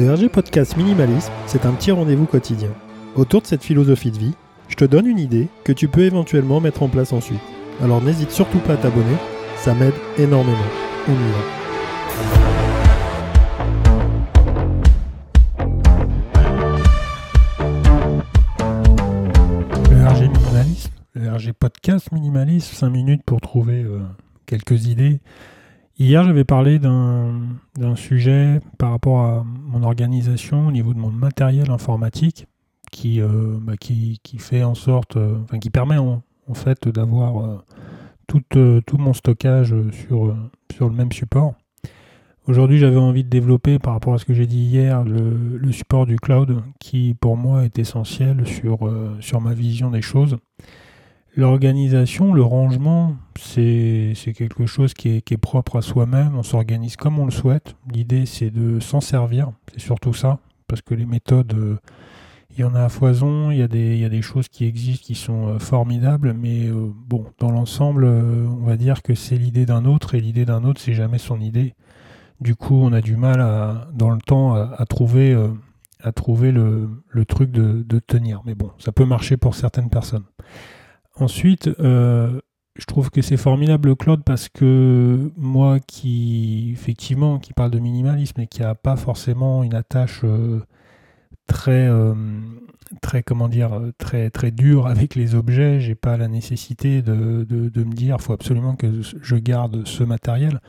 Le RG Podcast Minimalisme, c'est un petit rendez-vous quotidien. Autour de cette philosophie de vie, je te donne une idée que tu peux éventuellement mettre en place ensuite. Alors n'hésite surtout pas à t'abonner, ça m'aide énormément. On y va. Podcast Minimalisme, 5 minutes pour trouver euh, quelques idées. Hier, j'avais parlé d'un sujet par rapport à mon organisation au niveau de mon matériel informatique qui, euh, bah, qui, fait en sorte, euh, enfin, qui permet en, fait d'avoir euh, tout, tout mon stockage sur, sur le même support. Aujourd'hui, j'avais envie de développer par rapport à ce que j'ai dit hier le, le support du cloud qui pour moi est essentiel sur, sur ma vision des choses. L'organisation, le rangement, c'est quelque chose qui est, propre à soi-même. On s'organise comme on le souhaite. L'idée, c'est de s'en servir. C'est surtout ça. Parce que les méthodes, euh, il y en a à foison. Il y a des, choses qui existent qui sont euh, formidables. Mais euh, bon, dans l'ensemble, on va dire que c'est l'idée d'un autre. Et l'idée d'un autre, c'est jamais son idée. Du coup, on a du mal dans le temps à, trouver, le, truc de tenir. Mais bon, ça peut marcher pour certaines personnes. Ensuite, euh, je trouve que c'est formidable le cloud parce que moi qui, effectivement, qui parle de minimalisme et qui n'a pas forcément une attache euh, très, euh, très, comment dire, très, très dure avec les objets, j'ai pas la nécessité de, me dire, faut absolument que je garde ce matériel.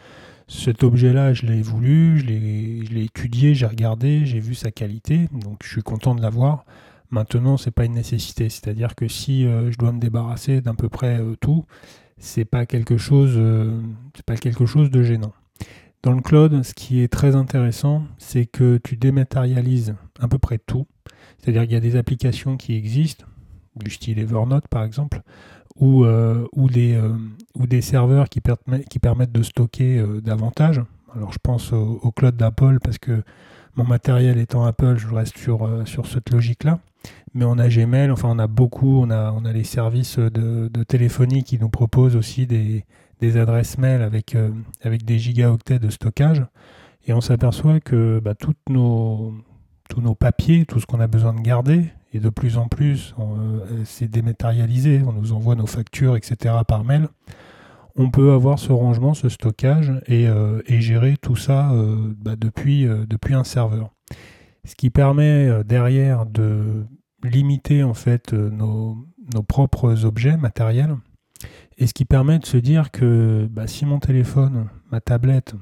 Cet objet-là, je l'ai voulu, je l'ai étudié, j'ai regardé, j'ai vu sa qualité, donc je suis content de l'avoir. Maintenant, c'est pas une nécessité, c'est-à-dire que si euh, je dois me débarrasser d'à peu près euh, tout, c'est pas euh, pas quelque chose de gênant. Dans le cloud, ce qui est très intéressant, c'est que tu dématérialises à peu près tout. C'est-à-dire qu'il y a des applications qui existent, du style Evernote par exemple, ou, ou, des, ou des serveurs qui, qui permettent de stocker davantage. Alors je pense au, au cloud d'Apple parce que mon matériel étant Apple, je reste sur, sur cette logique-là. Mais on a Gmail, enfin on a beaucoup, on a, on a les services de, téléphonie qui nous proposent aussi des, des adresses mail avec, euh, avec des gigaoctets de stockage. Et on s'aperçoit que bah, toutes nos, tous nos papiers, tout ce qu'on a besoin de garder, et de plus en plus, euh, c'est dématérialisé, on nous envoie nos factures, etc. par mail. On peut avoir ce rangement, ce stockage et, euh, gérer tout ça bah, depuis, depuis un serveur. Ce qui permet euh, derrière de limiter en fait euh, nos, nos propres objets matériels et ce qui permet de se dire que bah, si mon téléphone, ma tablette,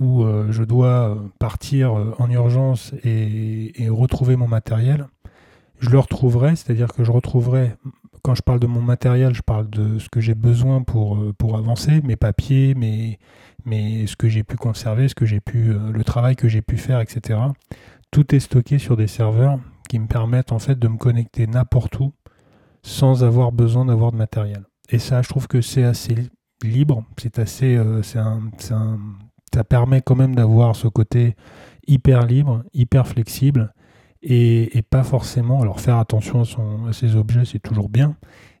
où euh, je dois partir en urgence et, et retrouver mon matériel, je le retrouverai, c'est-à-dire que je retrouverai, quand je parle de mon matériel, je parle de ce que j'ai besoin pour, pour avancer, mes papiers, mes, mes, ce que j'ai pu conserver, ce que pu, le travail que j'ai pu faire, etc. Tout est stocké sur des serveurs qui me permettent en fait de me connecter n'importe où sans avoir besoin d'avoir de matériel. Et ça, je trouve que c'est assez libre, c'est assez, euh, ça permet quand même d'avoir ce côté hyper libre, hyper flexible, et, pas forcément, alors faire attention à, son, ses objets, c'est toujours bien,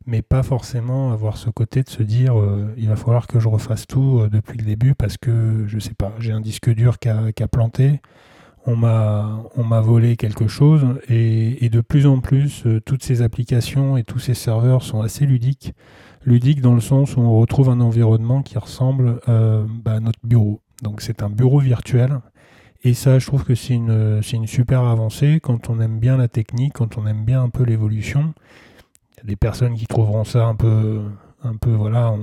mais pas forcément avoir ce côté de se dire, euh, il va falloir que je refasse tout euh, depuis le début parce que, je sais pas, j'ai un disque dur a planté, on m'a volé quelque chose et, et de plus en plus euh, toutes ces applications et tous ces serveurs sont assez ludiques. Ludiques dans le sens où on retrouve un environnement qui ressemble euh, bah, à notre bureau. Donc c'est un bureau virtuel et ça je trouve que c'est une c'est une super avancée. Quand on aime bien la technique quand on aime bien un peu l'évolution il y a des personnes qui trouveront ça un peu un peu voilà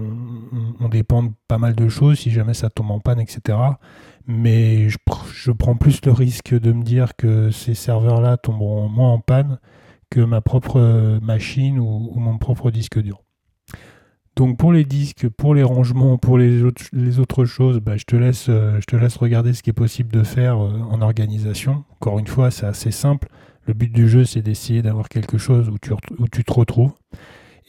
on, dépend de pas mal de choses si jamais ça tombe en panne etc mais je, pr- je prends plus le risque de me dire que ces serveurs-là tomberont moins en panne que ma propre machine ou, mon propre disque dur. Donc pour les disques, pour les rangements, pour les autres, choses, bah, je, te laisse, regarder ce qui est possible de faire euh, en organisation. Encore une fois, c'est assez simple. Le but du jeu, c'est d'essayer d'avoir quelque chose où tu, où tu te retrouves.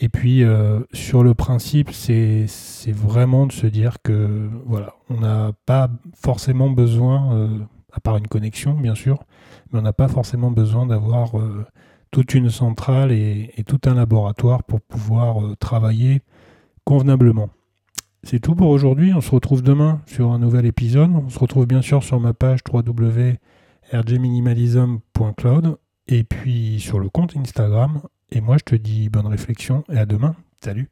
Et puis, euh, sur le principe, c'est vraiment de se dire que voilà, on n'a pas forcément besoin, euh, à part une connexion, bien sûr, mais on n'a pas forcément besoin d'avoir euh, toute une centrale et, et tout un laboratoire pour pouvoir travailler convenablement. C'est tout pour aujourd'hui. On se retrouve demain sur un nouvel épisode. On se retrouve bien sûr sur ma page rgminimalism.cloud et puis sur le compte Instagram. Et moi, je te dis bonne réflexion et à demain. Salut